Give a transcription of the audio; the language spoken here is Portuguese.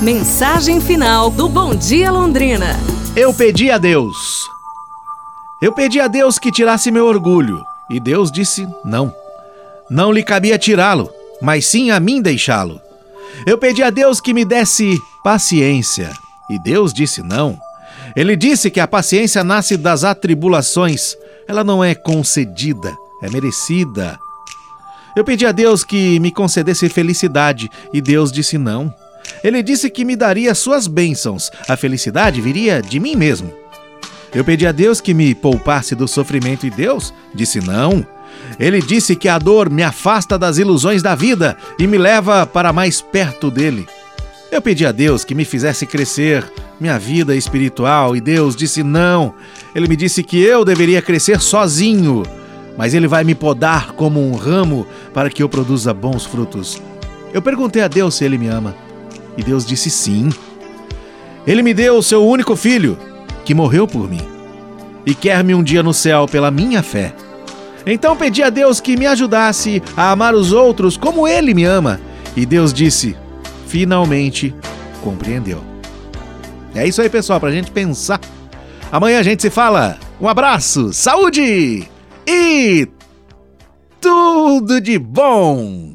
Mensagem final do Bom Dia Londrina. Eu pedi a Deus. Eu pedi a Deus que tirasse meu orgulho. E Deus disse: não. Não lhe cabia tirá-lo, mas sim a mim deixá-lo. Eu pedi a Deus que me desse paciência. E Deus disse: não. Ele disse que a paciência nasce das atribulações. Ela não é concedida, é merecida. Eu pedi a Deus que me concedesse felicidade e Deus disse não. Ele disse que me daria suas bênçãos. A felicidade viria de mim mesmo. Eu pedi a Deus que me poupasse do sofrimento e Deus disse não. Ele disse que a dor me afasta das ilusões da vida e me leva para mais perto dele. Eu pedi a Deus que me fizesse crescer minha vida espiritual e Deus disse não. Ele me disse que eu deveria crescer sozinho, mas ele vai me podar como um ramo para que eu produza bons frutos. Eu perguntei a Deus se ele me ama e Deus disse sim. Ele me deu o seu único filho, que morreu por mim, e quer-me um dia no céu pela minha fé. Então pedi a Deus que me ajudasse a amar os outros como ele me ama, e Deus disse: finalmente compreendeu. É isso aí, pessoal, pra gente pensar. Amanhã a gente se fala. Um abraço, saúde e tudo de bom!